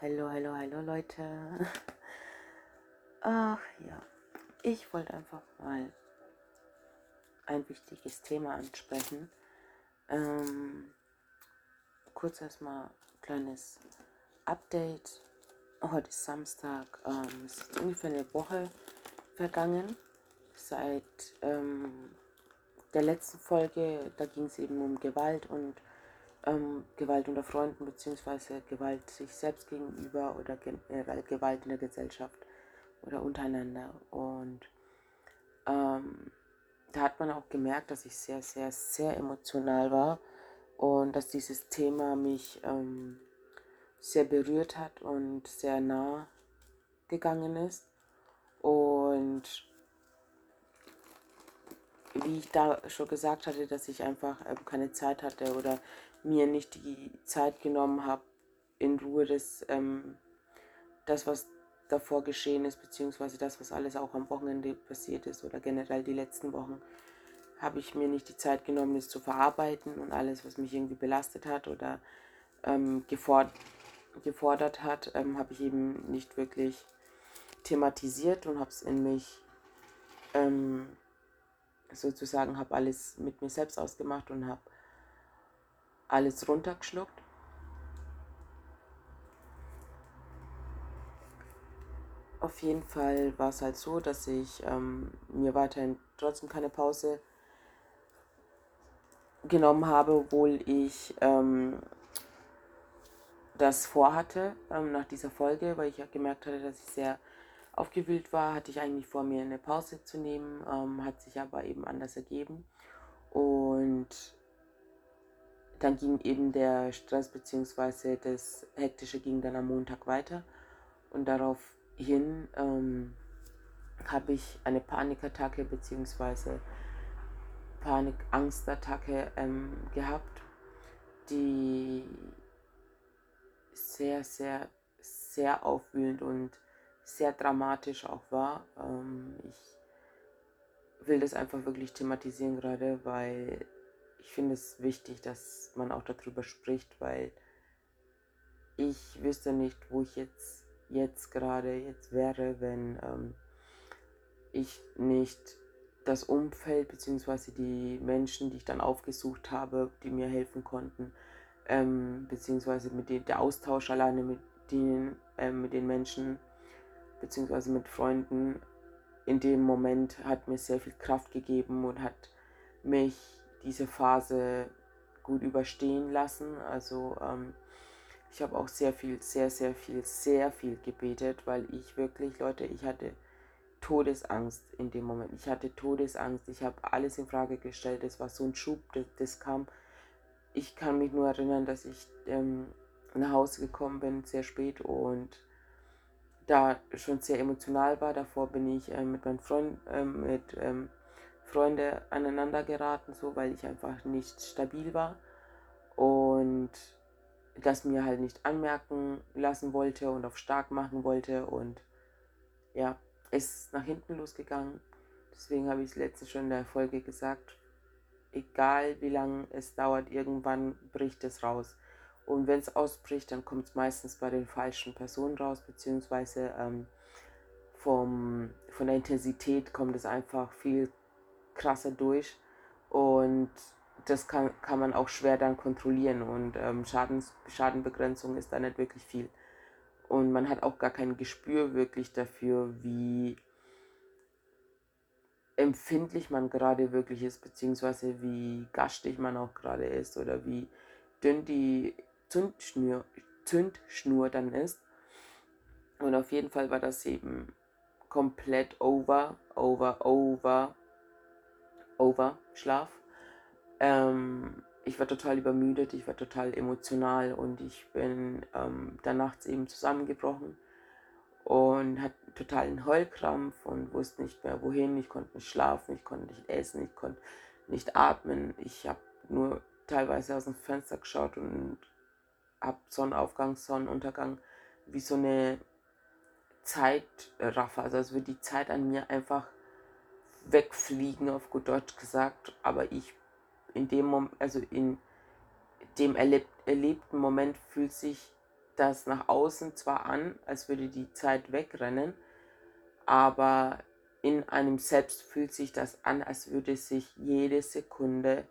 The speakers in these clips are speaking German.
Hallo, hallo, hallo Leute. Ach ja, ich wollte einfach mal ein wichtiges Thema ansprechen. Ähm, kurz erstmal ein kleines Update. Heute ist Samstag. Ähm, es ist ungefähr eine Woche vergangen seit ähm, der letzten Folge. Da ging es eben um Gewalt und ähm, Gewalt unter Freunden beziehungsweise Gewalt sich selbst gegenüber oder generell Gewalt in der Gesellschaft oder untereinander. Und ähm, da hat man auch gemerkt, dass ich sehr, sehr, sehr emotional war und dass dieses Thema mich ähm, sehr berührt hat und sehr nah gegangen ist. Und wie ich da schon gesagt hatte, dass ich einfach ähm, keine Zeit hatte oder mir nicht die Zeit genommen habe, in Ruhe das, ähm, das, was davor geschehen ist, beziehungsweise das, was alles auch am Wochenende passiert ist oder generell die letzten Wochen, habe ich mir nicht die Zeit genommen, das zu verarbeiten und alles, was mich irgendwie belastet hat oder ähm, gefordert, gefordert hat, ähm, habe ich eben nicht wirklich thematisiert und habe es in mich ähm, sozusagen, habe alles mit mir selbst ausgemacht und habe alles runtergeschluckt. Auf jeden Fall war es halt so, dass ich ähm, mir weiterhin trotzdem keine Pause genommen habe, obwohl ich ähm, das vorhatte ähm, nach dieser Folge, weil ich ja gemerkt hatte, dass ich sehr aufgewühlt war, hatte ich eigentlich vor, mir eine Pause zu nehmen, ähm, hat sich aber eben anders ergeben. Und dann ging eben der Stress bzw. das Hektische ging dann am Montag weiter und daraufhin ähm, habe ich eine Panikattacke bzw. Panik-Angstattacke ähm, gehabt, die sehr, sehr, sehr aufwühlend und sehr dramatisch auch war. Ähm, ich will das einfach wirklich thematisieren gerade, weil ich finde es wichtig, dass man auch darüber spricht, weil ich wüsste nicht, wo ich jetzt, jetzt gerade jetzt wäre, wenn ähm, ich nicht das Umfeld bzw. die Menschen, die ich dann aufgesucht habe, die mir helfen konnten, ähm, beziehungsweise mit dem, der Austausch alleine mit denen, äh, mit den Menschen beziehungsweise mit Freunden in dem Moment hat mir sehr viel Kraft gegeben und hat mich diese Phase gut überstehen lassen. Also ähm, ich habe auch sehr viel, sehr, sehr viel, sehr viel gebetet, weil ich wirklich, Leute, ich hatte Todesangst in dem Moment. Ich hatte Todesangst. Ich habe alles in Frage gestellt. Es war so ein Schub, das, das kam. Ich kann mich nur erinnern, dass ich ähm, nach Hause gekommen bin, sehr spät und da schon sehr emotional war. Davor bin ich äh, mit meinen Freunden, äh, mit ähm, Freunde aneinander geraten, so weil ich einfach nicht stabil war und das mir halt nicht anmerken lassen wollte und auf stark machen wollte und ja, ist nach hinten losgegangen. Deswegen habe ich es letzte schon in der Folge gesagt, egal wie lange es dauert, irgendwann bricht es raus. Und wenn es ausbricht, dann kommt es meistens bei den falschen Personen raus, beziehungsweise ähm, vom, von der Intensität kommt es einfach viel krasser durch und das kann, kann man auch schwer dann kontrollieren und ähm, Schadens, Schadenbegrenzung ist da nicht wirklich viel. Und man hat auch gar kein Gespür wirklich dafür, wie empfindlich man gerade wirklich ist, beziehungsweise wie garstig man auch gerade ist oder wie dünn die Zündschnur, Zündschnur dann ist. Und auf jeden Fall war das eben komplett over, over, over over Schlaf. Ähm, ich war total übermüdet, ich war total emotional und ich bin ähm, dann nachts eben zusammengebrochen und hatte totalen Heulkrampf und wusste nicht mehr wohin. Ich konnte nicht schlafen, ich konnte nicht essen, ich konnte nicht atmen. Ich habe nur teilweise aus dem Fenster geschaut und habe Sonnenaufgang, Sonnenuntergang wie so eine Zeitraffer. Also als würde die Zeit an mir einfach wegfliegen, auf gut Deutsch gesagt. Aber ich in dem Moment, also in dem erlebt, erlebten Moment fühlt sich das nach außen zwar an, als würde die Zeit wegrennen, aber in einem selbst fühlt sich das an, als würde sich jede Sekunde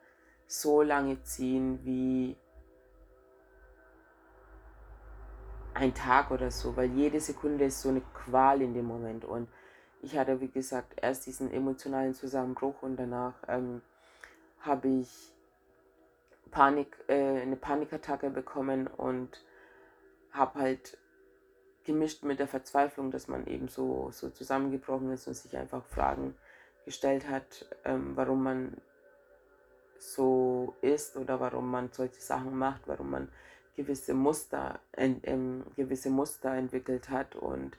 so lange ziehen wie ein Tag oder so, weil jede Sekunde ist so eine Qual in dem Moment. Und ich hatte, wie gesagt, erst diesen emotionalen Zusammenbruch und danach ähm, habe ich Panik, äh, eine Panikattacke bekommen und habe halt gemischt mit der Verzweiflung, dass man eben so, so zusammengebrochen ist und sich einfach Fragen gestellt hat, ähm, warum man so ist oder warum man solche Sachen macht, warum man gewisse Muster, ähm, gewisse Muster entwickelt hat und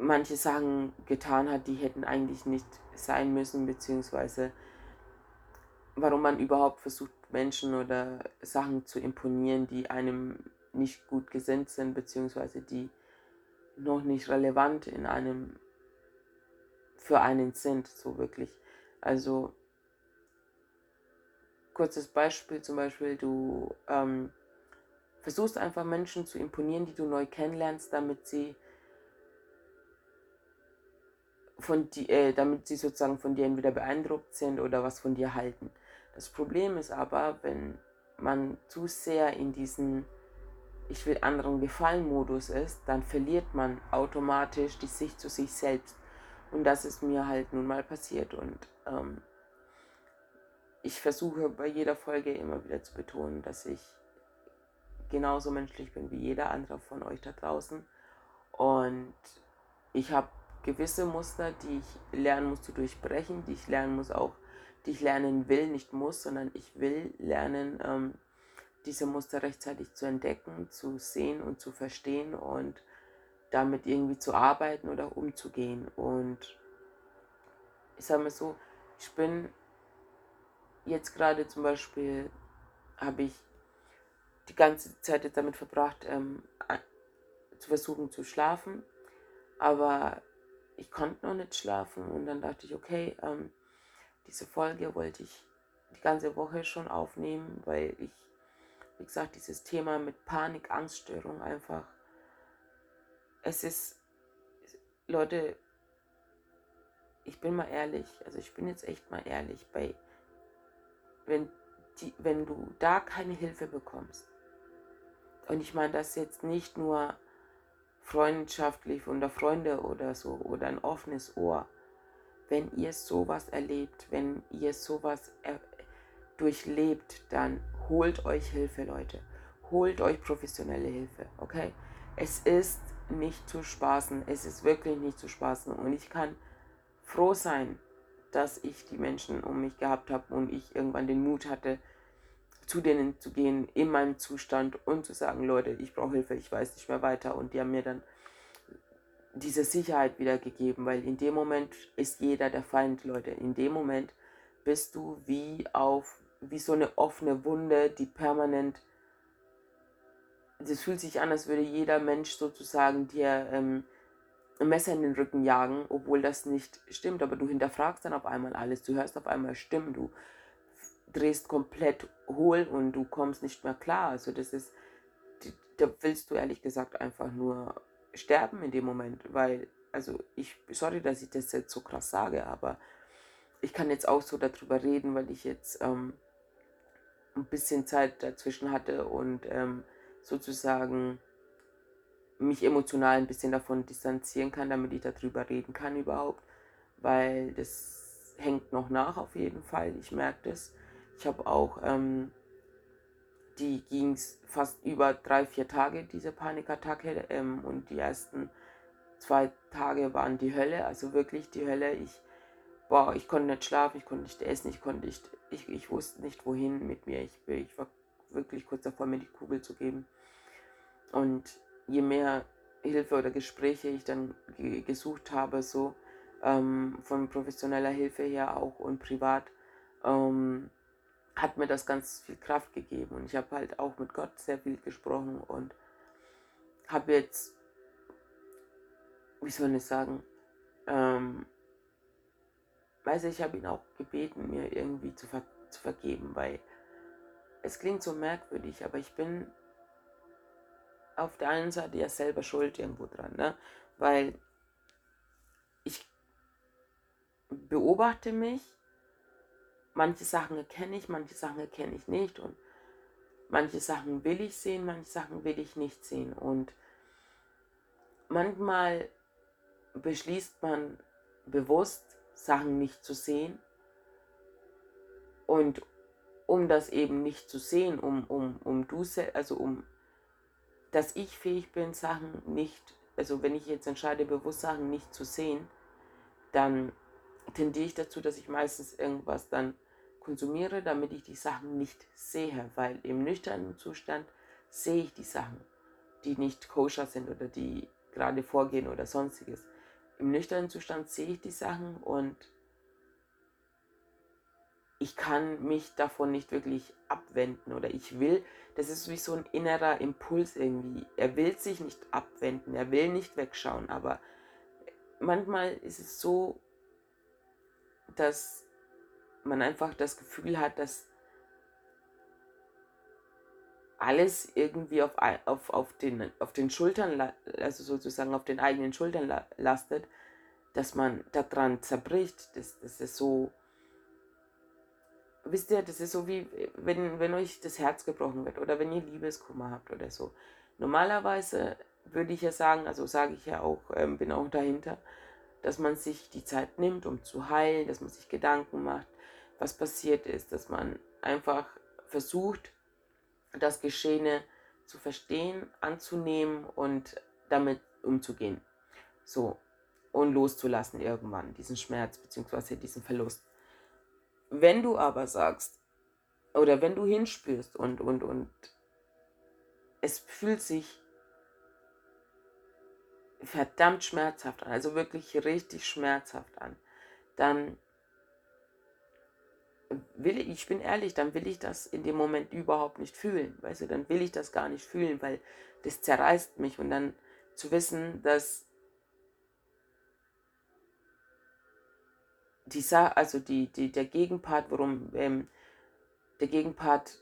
manche Sachen getan hat, die hätten eigentlich nicht sein müssen, beziehungsweise warum man überhaupt versucht, Menschen oder Sachen zu imponieren, die einem nicht gut gesinnt sind, beziehungsweise die noch nicht relevant in einem für einen sind, so wirklich. Also kurzes Beispiel zum Beispiel, du ähm, versuchst einfach Menschen zu imponieren, die du neu kennenlernst, damit sie von die, äh, damit sie sozusagen von dir entweder beeindruckt sind oder was von dir halten. Das Problem ist aber, wenn man zu sehr in diesen Ich will anderen gefallen Modus ist, dann verliert man automatisch die Sicht zu sich selbst. Und das ist mir halt nun mal passiert. Und ähm, ich versuche bei jeder Folge immer wieder zu betonen, dass ich genauso menschlich bin wie jeder andere von euch da draußen. Und ich habe gewisse Muster, die ich lernen muss zu durchbrechen, die ich lernen muss auch, die ich lernen will, nicht muss, sondern ich will lernen, ähm, diese Muster rechtzeitig zu entdecken, zu sehen und zu verstehen und damit irgendwie zu arbeiten oder umzugehen. Und ich sage mal so, ich bin jetzt gerade zum Beispiel, habe ich die ganze Zeit damit verbracht, ähm, zu versuchen zu schlafen, aber ich konnte noch nicht schlafen. Und dann dachte ich, okay, ähm, diese Folge wollte ich die ganze Woche schon aufnehmen, weil ich, wie gesagt, dieses Thema mit Panik, Angststörung einfach, es ist, Leute, ich bin mal ehrlich, also ich bin jetzt echt mal ehrlich, bei wenn, die, wenn du da keine Hilfe bekommst, und ich meine das jetzt nicht nur freundschaftlich unter Freunde oder so oder ein offenes Ohr, wenn ihr sowas erlebt, wenn ihr sowas er durchlebt, dann holt euch Hilfe, Leute. Holt euch professionelle Hilfe, okay? Es ist nicht zu spaßen, es ist wirklich nicht zu spaßen und ich kann froh sein, dass ich die Menschen um mich gehabt habe und ich irgendwann den Mut hatte, zu denen zu gehen in meinem Zustand und zu sagen, Leute, ich brauche Hilfe, ich weiß nicht mehr weiter. Und die haben mir dann diese Sicherheit wiedergegeben, weil in dem Moment ist jeder der Feind, Leute. In dem Moment bist du wie auf, wie so eine offene Wunde, die permanent, das fühlt sich an, als würde jeder Mensch sozusagen dir ähm, ein Messer in den Rücken jagen, obwohl das nicht stimmt, aber du hinterfragst dann auf einmal alles, du hörst auf einmal Stimmen, du drehst komplett hohl und du kommst nicht mehr klar. Also das ist, da willst du ehrlich gesagt einfach nur sterben in dem Moment, weil, also ich, sorry, dass ich das jetzt so krass sage, aber ich kann jetzt auch so darüber reden, weil ich jetzt ähm, ein bisschen Zeit dazwischen hatte und ähm, sozusagen mich emotional ein bisschen davon distanzieren kann, damit ich darüber reden kann überhaupt, weil das hängt noch nach auf jeden Fall. Ich merke das. Ich habe auch, ähm, die ging es fast über drei, vier Tage, diese Panikattacke. Ähm, und die ersten zwei Tage waren die Hölle, also wirklich die Hölle. Ich, boah, ich konnte nicht schlafen, ich konnte nicht essen, ich konnte nicht, ich, ich wusste nicht wohin mit mir. Ich, ich war wirklich kurz davor, mir die Kugel zu geben. Und je mehr Hilfe oder Gespräche ich dann gesucht habe, so ähm, von professioneller Hilfe her auch und privat, ähm, hat mir das ganz viel Kraft gegeben. Und ich habe halt auch mit Gott sehr viel gesprochen und habe jetzt, wie soll ich sagen, ähm, weiß ich, habe ihn auch gebeten, mir irgendwie zu, ver zu vergeben, weil es klingt so merkwürdig, aber ich bin auf der einen Seite ja selber schuld irgendwo dran, ne? Weil ich beobachte mich, manche Sachen erkenne ich, manche Sachen erkenne ich nicht und manche Sachen will ich sehen, manche Sachen will ich nicht sehen. Und manchmal beschließt man bewusst, Sachen nicht zu sehen. Und um das eben nicht zu sehen, um, um, um du, also um, dass ich fähig bin, Sachen nicht, also wenn ich jetzt entscheide, bewusst Sachen nicht zu sehen, dann tendiere ich dazu, dass ich meistens irgendwas dann konsumiere, damit ich die Sachen nicht sehe, weil im nüchternen Zustand sehe ich die Sachen, die nicht koscher sind oder die gerade vorgehen oder sonstiges. Im nüchternen Zustand sehe ich die Sachen und ich kann mich davon nicht wirklich abwenden oder ich will, das ist wie so ein innerer Impuls irgendwie. Er will sich nicht abwenden, er will nicht wegschauen, aber manchmal ist es so, dass man einfach das Gefühl hat, dass alles irgendwie auf, auf, auf, den, auf den Schultern, also sozusagen auf den eigenen Schultern lastet, dass man daran zerbricht. Das, das ist so, wisst ihr, das ist so wie, wenn, wenn euch das Herz gebrochen wird oder wenn ihr Liebeskummer habt oder so. Normalerweise würde ich ja sagen, also sage ich ja auch, ähm, bin auch dahinter, dass man sich die Zeit nimmt, um zu heilen, dass man sich Gedanken macht, was passiert ist, dass man einfach versucht, das Geschehene zu verstehen, anzunehmen und damit umzugehen. So, und loszulassen irgendwann, diesen Schmerz bzw. diesen Verlust. Wenn du aber sagst, oder wenn du hinspürst und, und, und es fühlt sich verdammt schmerzhaft an, also wirklich richtig schmerzhaft an, dann will ich, ich bin ehrlich, dann will ich das in dem Moment überhaupt nicht fühlen, weißt du, dann will ich das gar nicht fühlen, weil das zerreißt mich. Und dann zu wissen, dass die also die, die, der Gegenpart, worum ähm, der Gegenpart,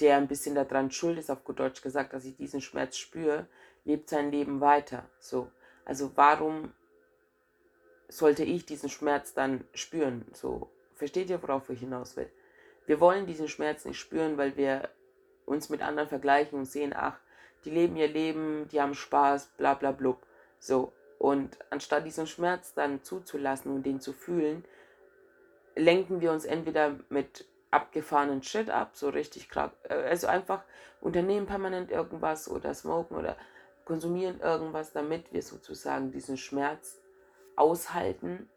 der ein bisschen daran schuld ist, auf gut Deutsch gesagt, dass ich diesen Schmerz spüre, lebt sein Leben weiter. So, also warum sollte ich diesen Schmerz dann spüren? So, versteht ihr, worauf ich hinaus will? Wir wollen diesen Schmerz nicht spüren, weil wir uns mit anderen vergleichen und sehen, ach, die leben ihr Leben, die haben Spaß, bla bla blub. So, und anstatt diesen Schmerz dann zuzulassen und den zu fühlen, lenken wir uns entweder mit abgefahrenen Shit ab, so richtig krank, äh, also einfach unternehmen permanent irgendwas oder smoken oder konsumieren irgendwas, damit wir sozusagen diesen Schmerz aushalten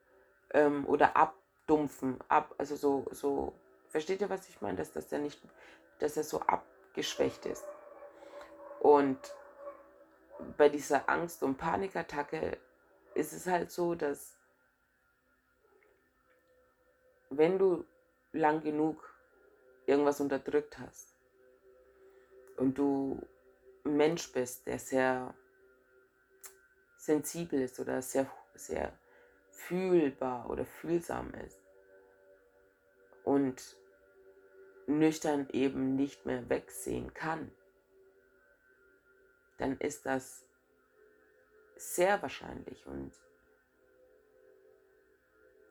ähm, oder abdumpfen, ab, also so, so, versteht ihr, was ich meine, dass das ja nicht, dass er so abgeschwächt ist. Und bei dieser Angst- und Panikattacke ist es halt so, dass wenn du lang genug irgendwas unterdrückt hast und du Mensch bist, der sehr sensibel ist oder sehr, sehr fühlbar oder fühlsam ist und nüchtern eben nicht mehr wegsehen kann, dann ist das sehr wahrscheinlich und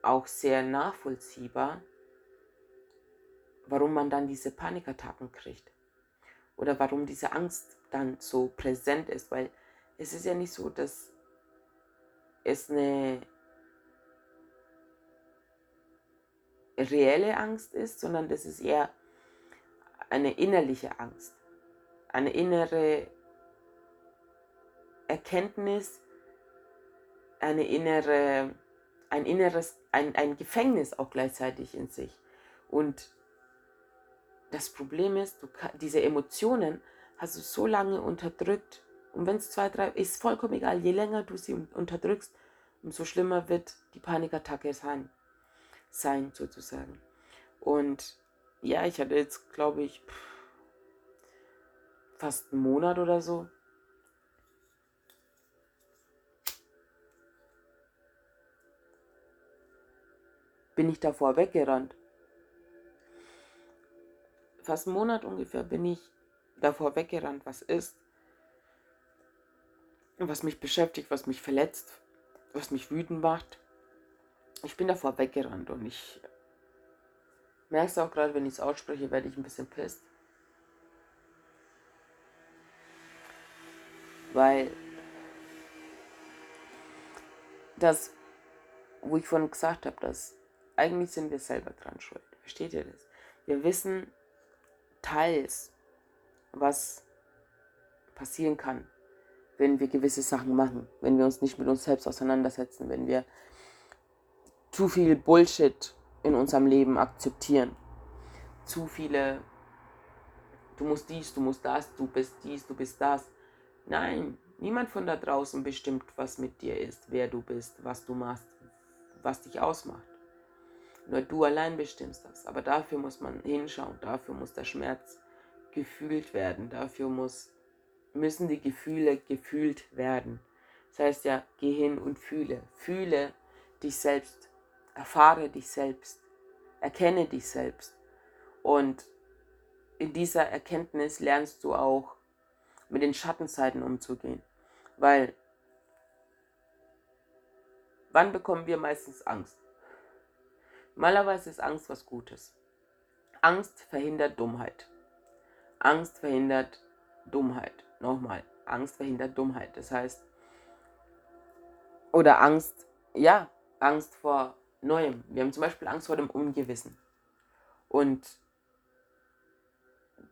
auch sehr nachvollziehbar, warum man dann diese Panikattacken kriegt oder warum diese Angst dann so präsent ist, weil es ist ja nicht so, dass es eine reelle Angst ist, sondern das ist eher eine innerliche Angst, eine innere Erkenntnis, eine innere, ein inneres, ein, ein Gefängnis auch gleichzeitig in sich. Und das Problem ist, du, diese Emotionen du so lange unterdrückt. Und wenn es zwei, drei, ist vollkommen egal, je länger du sie unterdrückst, umso schlimmer wird die Panikattacke sein, sein sozusagen. Und ja, ich hatte jetzt, glaube ich, fast einen Monat oder so, bin ich davor weggerannt. Fast einen Monat ungefähr bin ich davor weggerannt, was ist. was mich beschäftigt, was mich verletzt, was mich wütend macht. Ich bin davor weggerannt und ich merke es auch gerade, wenn ich es ausspreche, werde ich ein bisschen pisst. Weil das, wo ich vorhin gesagt habe, dass eigentlich sind wir selber dran schuld. Versteht ihr das? Wir wissen teils, was passieren kann, wenn wir gewisse Sachen machen, wenn wir uns nicht mit uns selbst auseinandersetzen, wenn wir zu viel Bullshit in unserem Leben akzeptieren. Zu viele, du musst dies, du musst das, du bist dies, du bist das. Nein, niemand von da draußen bestimmt, was mit dir ist, wer du bist, was du machst, was dich ausmacht. Nur du allein bestimmst das. Aber dafür muss man hinschauen, dafür muss der Schmerz gefühlt werden, dafür muss, müssen die Gefühle gefühlt werden. Das heißt ja, geh hin und fühle. Fühle dich selbst, erfahre dich selbst, erkenne dich selbst. Und in dieser Erkenntnis lernst du auch mit den Schattenseiten umzugehen. Weil, wann bekommen wir meistens Angst? Normalerweise ist Angst was Gutes. Angst verhindert Dummheit. Angst verhindert Dummheit. Nochmal, Angst verhindert Dummheit. Das heißt, oder Angst, ja, Angst vor Neuem. Wir haben zum Beispiel Angst vor dem Ungewissen. Und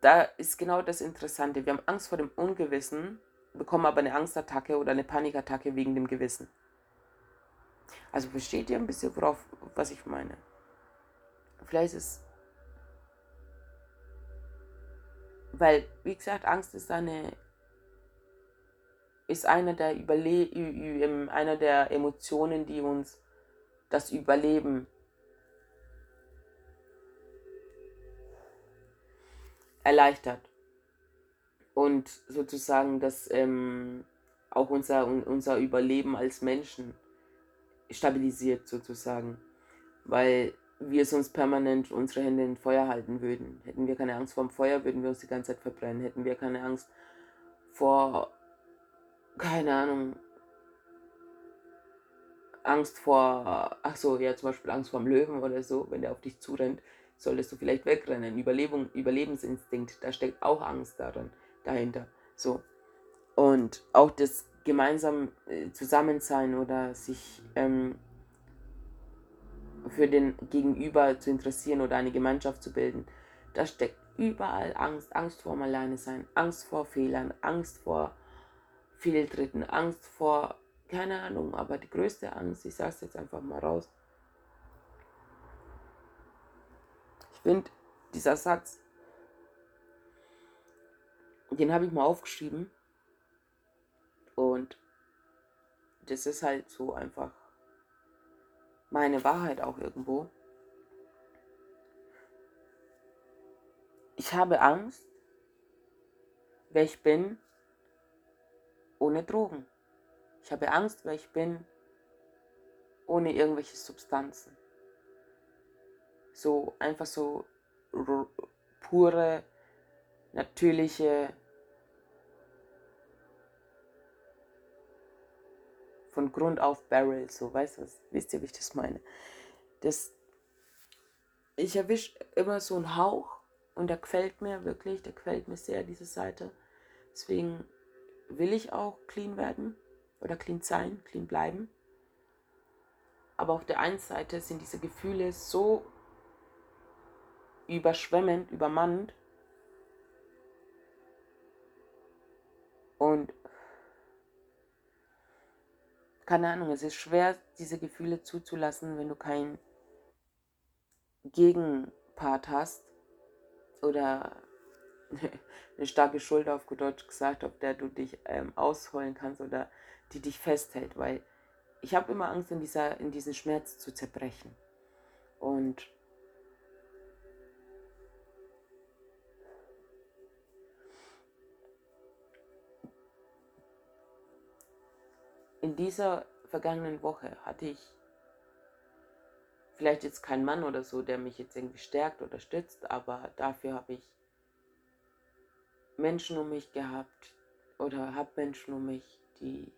da ist genau das Interessante. Wir haben Angst vor dem Ungewissen, bekommen aber eine Angstattacke oder eine Panikattacke wegen dem Gewissen. Also versteht ihr ein bisschen, worauf, was ich meine? Vielleicht ist Weil, wie gesagt, Angst ist eine. ist einer der Überle einer der Emotionen, die uns das Überleben erleichtert. Und sozusagen das ähm, auch unser, unser Überleben als Menschen stabilisiert sozusagen. Weil wir sonst permanent unsere Hände in Feuer halten würden. Hätten wir keine Angst vor dem Feuer, würden wir uns die ganze Zeit verbrennen. Hätten wir keine Angst vor, keine Ahnung, Angst vor, ach so, ja, zum Beispiel Angst vor dem Löwen oder so, wenn der auf dich zurennt, solltest du vielleicht wegrennen. Überlebung, Überlebensinstinkt, da steckt auch Angst darin, dahinter. So. Und auch das gemeinsam äh, Zusammensein oder sich ähm, für den Gegenüber zu interessieren oder eine Gemeinschaft zu bilden. Da steckt überall Angst, Angst vor dem Alleinesein, Angst vor Fehlern, Angst vor Fehltritten, Angst vor, keine Ahnung, aber die größte Angst, ich sage es jetzt einfach mal raus. Ich finde, dieser Satz, den habe ich mal aufgeschrieben und das ist halt so einfach meine Wahrheit auch irgendwo. Ich habe Angst, wer ich bin, ohne Drogen. Ich habe Angst, wer ich bin, ohne irgendwelche Substanzen. So einfach so pure, natürliche von Grund auf Barrel, so, weißt du, wisst ihr, wie ich das meine? Das, ich erwische immer so einen Hauch und der gefällt mir wirklich, der gefällt mir sehr, diese Seite. Deswegen will ich auch clean werden oder clean sein, clean bleiben. Aber auf der einen Seite sind diese Gefühle so überschwemmend, übermannt. Und keine Ahnung, es ist schwer, diese Gefühle zuzulassen, wenn du keinen Gegenpart hast oder eine starke Schulter auf gut Deutsch gesagt, auf der du dich ähm, ausholen kannst oder die dich festhält, weil ich habe immer Angst, in, dieser, in diesen Schmerz zu zerbrechen. Und dieser vergangenen Woche hatte ich vielleicht jetzt keinen Mann oder so, der mich jetzt irgendwie stärkt oder stützt, aber dafür habe ich Menschen um mich gehabt oder habe Menschen um mich, die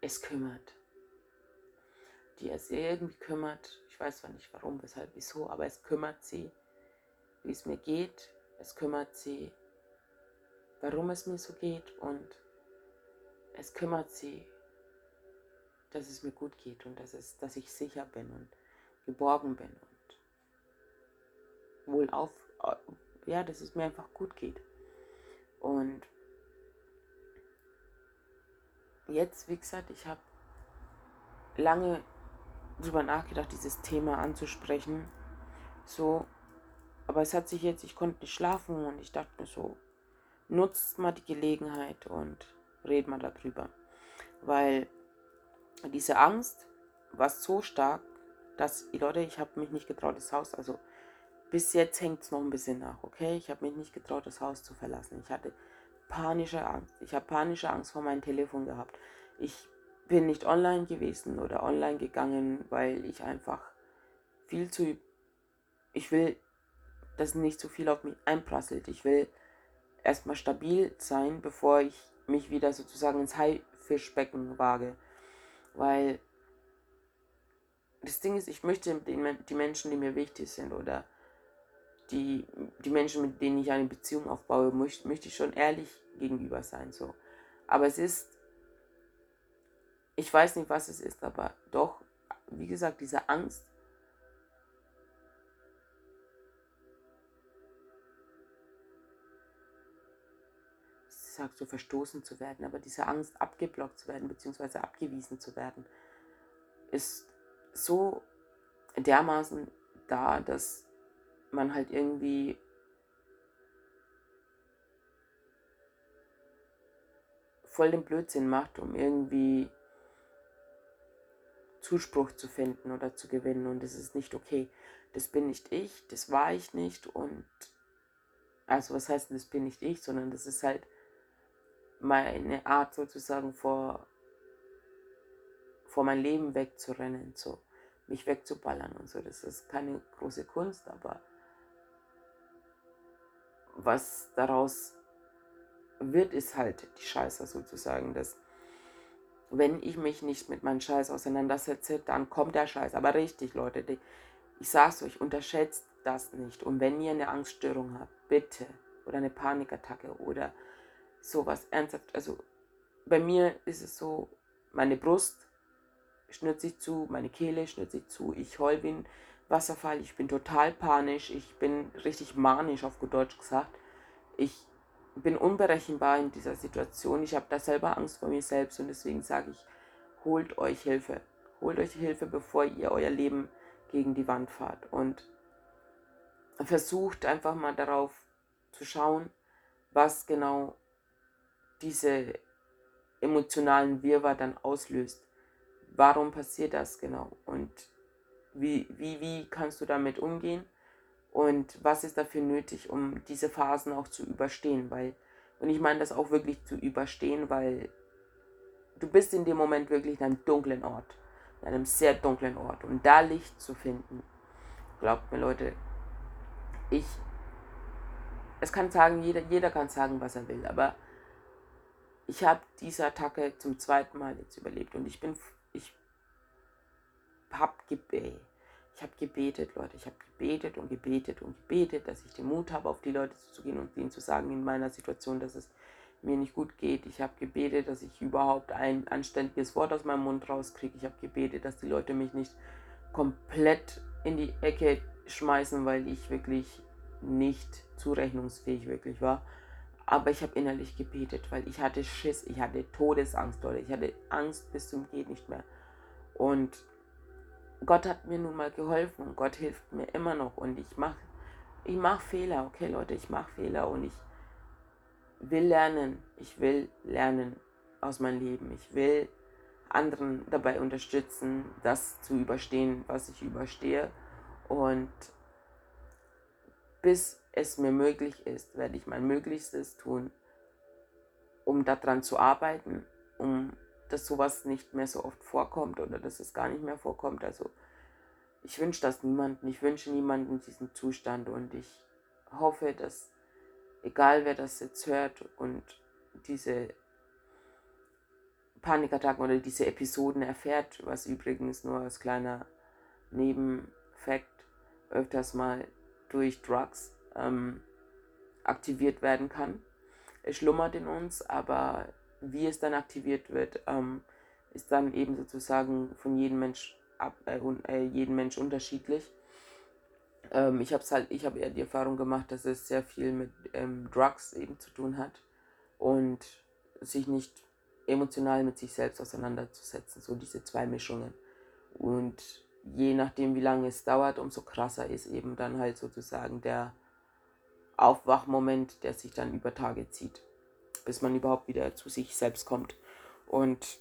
es kümmert. Die es irgendwie kümmert. Ich weiß zwar nicht warum, weshalb, wieso, aber es kümmert sie, wie es mir geht. Es kümmert sie, warum es mir so geht und es kümmert sie, dass es mir gut geht und dass, es, dass ich sicher bin und geborgen bin und wohl auf, ja, dass es mir einfach gut geht. Und jetzt, wie gesagt, ich habe lange drüber nachgedacht, dieses Thema anzusprechen. So, aber es hat sich jetzt, ich konnte nicht schlafen und ich dachte mir so, nutzt mal die Gelegenheit und red mal darüber. Weil diese Angst war so stark, dass, Leute, ich habe mich nicht getraut, das Haus, also bis jetzt hängt es noch ein bisschen nach, okay? Ich habe mich nicht getraut, das Haus zu verlassen. Ich hatte panische Angst. Ich habe panische Angst vor meinem Telefon gehabt. Ich bin nicht online gewesen oder online gegangen, weil ich einfach viel zu. Ich will, dass nicht so viel auf mich einprasselt. Ich will erstmal stabil sein, bevor ich mich wieder sozusagen ins Haifischbecken wage. Weil das Ding ist, ich möchte die Menschen, die mir wichtig sind oder die, die Menschen, mit denen ich eine Beziehung aufbaue, möchte, möchte ich schon ehrlich gegenüber sein. So. Aber es ist, ich weiß nicht, was es ist, aber doch, wie gesagt, diese Angst, ich sag so verstoßen zu werden, aber diese Angst abgeblockt zu werden, beziehungsweise abgewiesen zu werden, ist so dermaßen da, dass man halt irgendwie voll den Blödsinn macht, um irgendwie Zuspruch zu finden oder zu gewinnen. Und das ist nicht okay. Das bin nicht ich, das war ich nicht. Und also was heißt das bin nicht ich, sondern das ist halt meine Art sozusagen vor, vor mein Leben wegzurennen, so mich wegzuballern und so. Das ist keine große Kunst, aber was daraus wird, ist halt die Scheiße sozusagen. Dass, wenn ich mich nicht mit meinem Scheiß auseinandersetze, dann kommt der Scheiß. Aber richtig, Leute, die, ich sag's euch, unterschätzt das nicht. Und wenn ihr eine Angststörung habt, bitte, oder eine Panikattacke oder sowas ernsthaft, also bei mir ist es so, meine Brust schnürt sich zu, meine Kehle schnürt sich zu, ich heul wie ein Wasserfall, ich bin total panisch, ich bin richtig manisch auf gut Deutsch gesagt. Ich bin unberechenbar in dieser Situation. Ich habe da selber Angst vor mir selbst und deswegen sage ich, holt euch Hilfe. Holt euch Hilfe, bevor ihr euer Leben gegen die Wand fahrt. Und versucht einfach mal darauf zu schauen, was genau diese emotionalen Wirrwarr dann auslöst. Warum passiert das genau? Und wie, wie, wie kannst du damit umgehen? und was ist dafür nötig, um diese Phasen auch zu überstehen, weil und ich meine das auch wirklich zu überstehen, weil du bist in dem Moment wirklich in einem dunklen Ort, in einem sehr dunklen Ort und da Licht zu finden, glaubt mir Leute, ich es kann sagen, jeder, jeder kann sagen, was er will, aber ich habe diese Attacke zum zweiten Mal jetzt überlebt und ich bin, ich hab gebet ich habe gebetet, Leute. Ich habe gebetet und gebetet und gebetet, dass ich den Mut habe, auf die Leute zuzugehen und ihnen zu sagen in meiner Situation, dass es mir nicht gut geht. Ich habe gebetet, dass ich überhaupt ein anständiges Wort aus meinem Mund rauskriege. Ich habe gebetet, dass die Leute mich nicht komplett in die Ecke schmeißen, weil ich wirklich nicht zurechnungsfähig wirklich war. Aber ich habe innerlich gebetet, weil ich hatte Schiss, ich hatte Todesangst, Leute. Ich hatte Angst bis zum geht nicht mehr. Und Gott hat mir nun mal geholfen und Gott hilft mir immer noch und ich mache ich mach Fehler, okay Leute, ich mache Fehler und ich will lernen, ich will lernen aus meinem Leben, ich will anderen dabei unterstützen, das zu überstehen, was ich überstehe und bis es mir möglich ist, werde ich mein Möglichstes tun, um daran zu arbeiten, um dass sowas nicht mehr so oft vorkommt oder dass es gar nicht mehr vorkommt. Also ich wünsche das niemandem, ich wünsche niemandem diesen Zustand und ich hoffe, dass egal wer das jetzt hört und diese Panikattacken oder diese Episoden erfährt, was übrigens nur als kleiner Nebenfakt öfters mal durch Drugs ähm, aktiviert werden kann. Es schlummert in uns, aber wie es dann aktiviert wird, ähm, ist dann eben sozusagen von jedem Mensch, ab, äh, äh, jedem Mensch unterschiedlich. Ähm, ich habe halt, ich eher die Erfahrung gemacht, dass es sehr viel mit ähm, Drugs eben zu tun hat und sich nicht emotional mit sich selbst auseinanderzusetzen, so diese zwei Mischungen. Und je nachdem, wie lange es dauert, umso krasser ist eben dann halt sozusagen der Aufwachmoment, der sich dann über Tage zieht, bis man überhaupt wieder zu sich selbst kommt. Und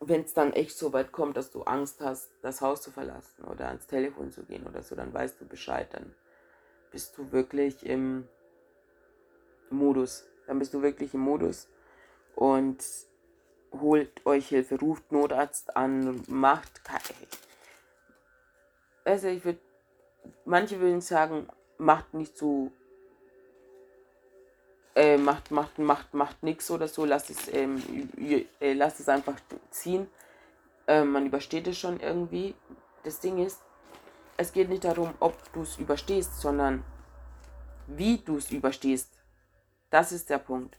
wenn es dann echt so weit kommt, dass du Angst hast, das Haus zu verlassen oder ans Telefon zu gehen oder so, dann weißt du Bescheid, dann bist du wirklich im Modus. Dann bist du wirklich im Modus und holt euch Hilfe, ruft Notarzt an, macht also ich würde, manche würden sagen, macht nicht so, äh, macht, macht, macht, macht nichts oder so, lasst es, ähm, äh, lasst es einfach ziehen. Äh, man übersteht es schon irgendwie. Das Ding ist, es geht nicht darum, ob du es überstehst, sondern wie du es überstehst. Das ist der Punkt.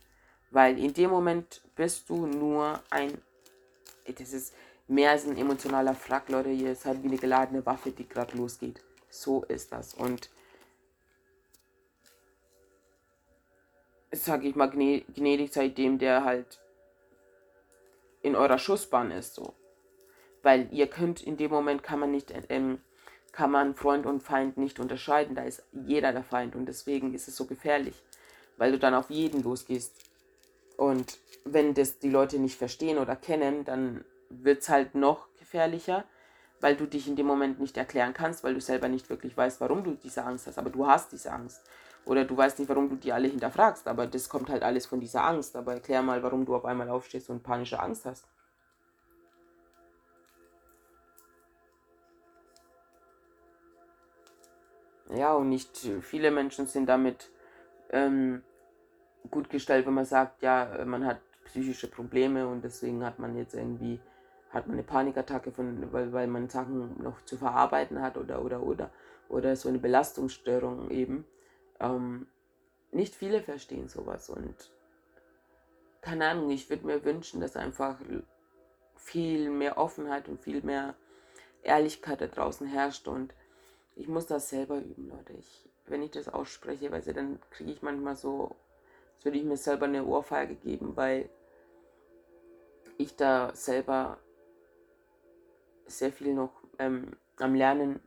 Weil in dem Moment bist du nur ein, das ist mehr als ein emotionaler Frack, Leute, ihr seid wie eine geladene Waffe, die gerade losgeht. So ist das. Und sage ich mal, gnädig seid dem, der halt in eurer Schussbahn ist, so. Weil ihr könnt, in dem Moment kann man nicht, ähm, kann man Freund und Feind nicht unterscheiden. Da ist jeder der Feind und deswegen ist es so gefährlich. Weil du dann auf jeden losgehst. Und wenn das die Leute nicht verstehen oder kennen, dann wird es halt noch gefährlicher, weil du dich in dem Moment nicht erklären kannst, weil du selber nicht wirklich weißt, warum du diese Angst hast. Aber du hast diese Angst. Oder du weißt nicht, warum du die alle hinterfragst. Aber das kommt halt alles von dieser Angst. Aber erklär mal, warum du auf einmal aufstehst und panische Angst hast. Ja, und nicht viele Menschen sind damit ähm, gut gestellt, wenn man sagt, ja, man hat psychische Probleme und deswegen hat man jetzt irgendwie hat man eine Panikattacke, von, weil, weil man Sachen noch zu verarbeiten hat oder oder oder oder so eine Belastungsstörung eben. Ähm, nicht viele verstehen sowas und keine Ahnung, ich würde mir wünschen, dass einfach viel mehr Offenheit und viel mehr Ehrlichkeit da draußen herrscht und ich muss das selber üben, Leute. Ich, wenn ich das ausspreche, weil dann kriege ich manchmal so, als würde ich mir selber eine Ohrfeige geben, weil ich da selber sehr viel noch ähm, am Lernen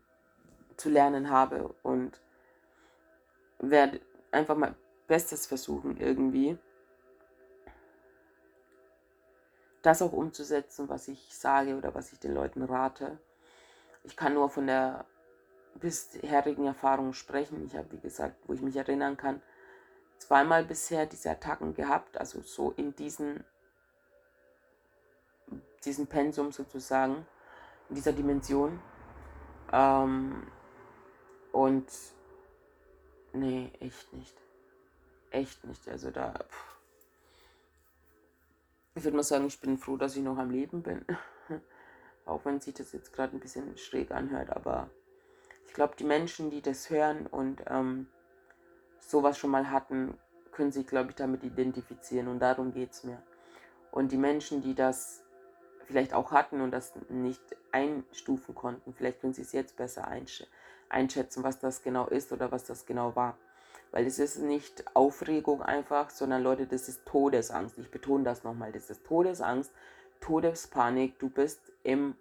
zu lernen habe und werde einfach mal Bestes versuchen irgendwie das auch umzusetzen, was ich sage oder was ich den Leuten rate. Ich kann nur von der bisherigen Erfahrung sprechen. Ich habe, wie gesagt, wo ich mich erinnern kann, zweimal bisher diese Attacken gehabt, also so in diesen, diesem Pensum sozusagen in dieser Dimension. Ähm, und nee, echt nicht. Echt nicht. Also da. Pff. Ich würde mal sagen, ich bin froh, dass ich noch am Leben bin. Auch wenn sich das jetzt gerade ein bisschen schräg anhört, aber ich glaube, die Menschen, die das hören und ähm, sowas schon mal hatten, können sich, glaube ich, damit identifizieren und darum geht es mir. Und die Menschen, die das vielleicht auch hatten und das nicht einstufen konnten. Vielleicht können Sie es jetzt besser einsch einschätzen, was das genau ist oder was das genau war. Weil es ist nicht Aufregung einfach, sondern Leute, das ist Todesangst. Ich betone das nochmal, das ist Todesangst, Todespanik. Du bist im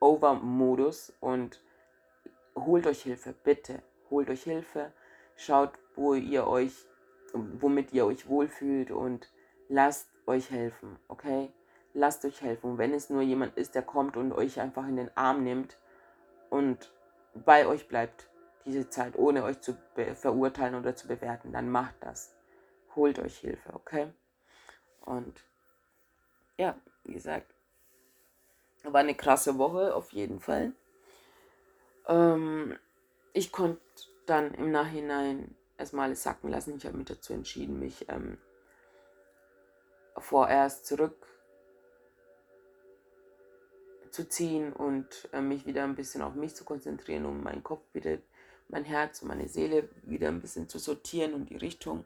Over-Modus und holt euch Hilfe, bitte. Holt euch Hilfe, schaut, wo ihr euch, womit ihr euch wohlfühlt und lasst euch helfen, okay? lasst euch helfen. wenn es nur jemand ist, der kommt und euch einfach in den Arm nimmt und bei euch bleibt diese Zeit, ohne euch zu verurteilen oder zu bewerten, dann macht das. Holt euch Hilfe, okay? Und ja, wie gesagt, war eine krasse Woche auf jeden Fall. Ähm, ich konnte dann im Nachhinein erstmal alles sacken lassen. Ich habe mich dazu entschieden, mich ähm, vorerst zurückzuziehen und äh, mich wieder ein bisschen auf mich zu konzentrieren, um meinen Kopf wieder, mein Herz und meine Seele wieder ein bisschen zu sortieren und die Richtung,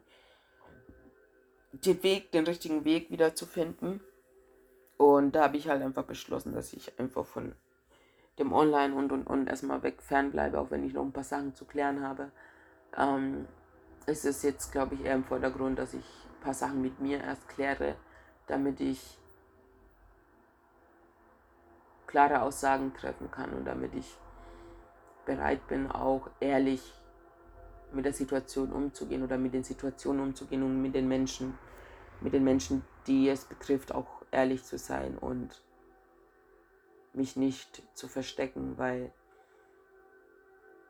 den Weg, den richtigen Weg wieder zu finden. Und da habe ich halt einfach beschlossen, dass ich einfach von dem Online und und und erstmal weg fernbleibe, auch wenn ich noch ein paar Sachen zu klären habe. Ähm, ist es jetzt, glaube ich, eher im Vordergrund, dass ich ein paar Sachen mit mir erst kläre, damit ich klare Aussagen treffen kann und damit ich bereit bin, auch ehrlich mit der Situation umzugehen oder mit den Situationen umzugehen und mit den Menschen, mit den Menschen, die es betrifft, auch ehrlich zu sein und mich nicht zu verstecken, weil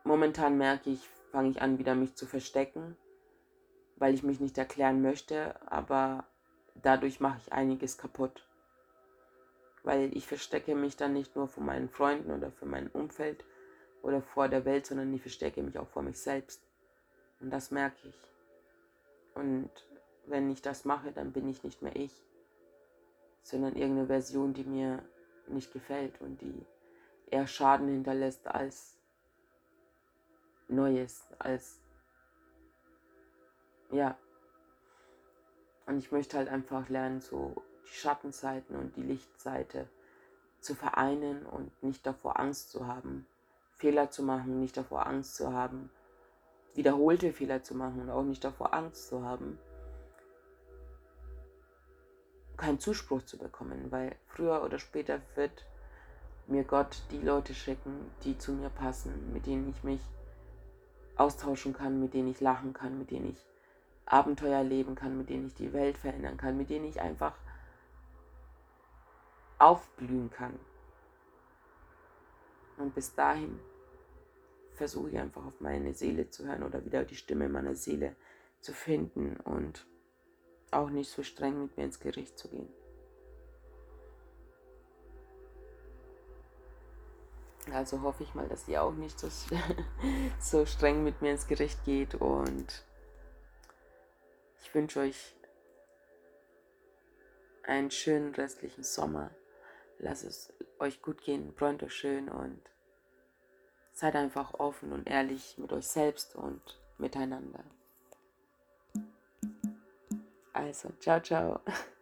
momentan merke ich, fange ich an, wieder mich zu verstecken, weil ich mich nicht erklären möchte, aber dadurch mache ich einiges kaputt. Weil ich verstecke mich dann nicht nur von meinen Freunden oder für mein Umfeld oder vor der Welt, sondern ich verstecke mich auch vor mich selbst. Und das merke ich. Und wenn ich das mache, dann bin ich nicht mehr ich, sondern irgendeine Version, die mir nicht gefällt und die eher Schaden hinterlässt als Neues, als ja. Und ich möchte halt einfach lernen, so die Schattenseiten und die Lichtseite zu vereinen und nicht davor Angst zu haben, Fehler zu machen, nicht davor Angst zu haben, wiederholte Fehler zu machen und auch nicht davor Angst zu haben, keinen Zuspruch zu bekommen, weil früher oder später wird mir Gott die Leute schicken, die zu mir passen, mit denen ich mich austauschen kann, mit denen ich lachen kann, mit denen ich Abenteuer leben kann, mit denen ich die Welt verändern kann, mit denen ich einfach aufblühen kann. Und bis dahin versuche ich einfach auf meine Seele zu hören oder wieder die Stimme meiner Seele zu finden und auch nicht so streng mit mir ins Gericht zu gehen. Also hoffe ich mal, dass ihr auch nicht so, so streng mit mir ins Gericht geht und ich wünsche euch einen schönen restlichen Sommer. Lasst es euch gut gehen, freut euch schön und seid einfach offen und ehrlich mit euch selbst und miteinander. Also, ciao, ciao.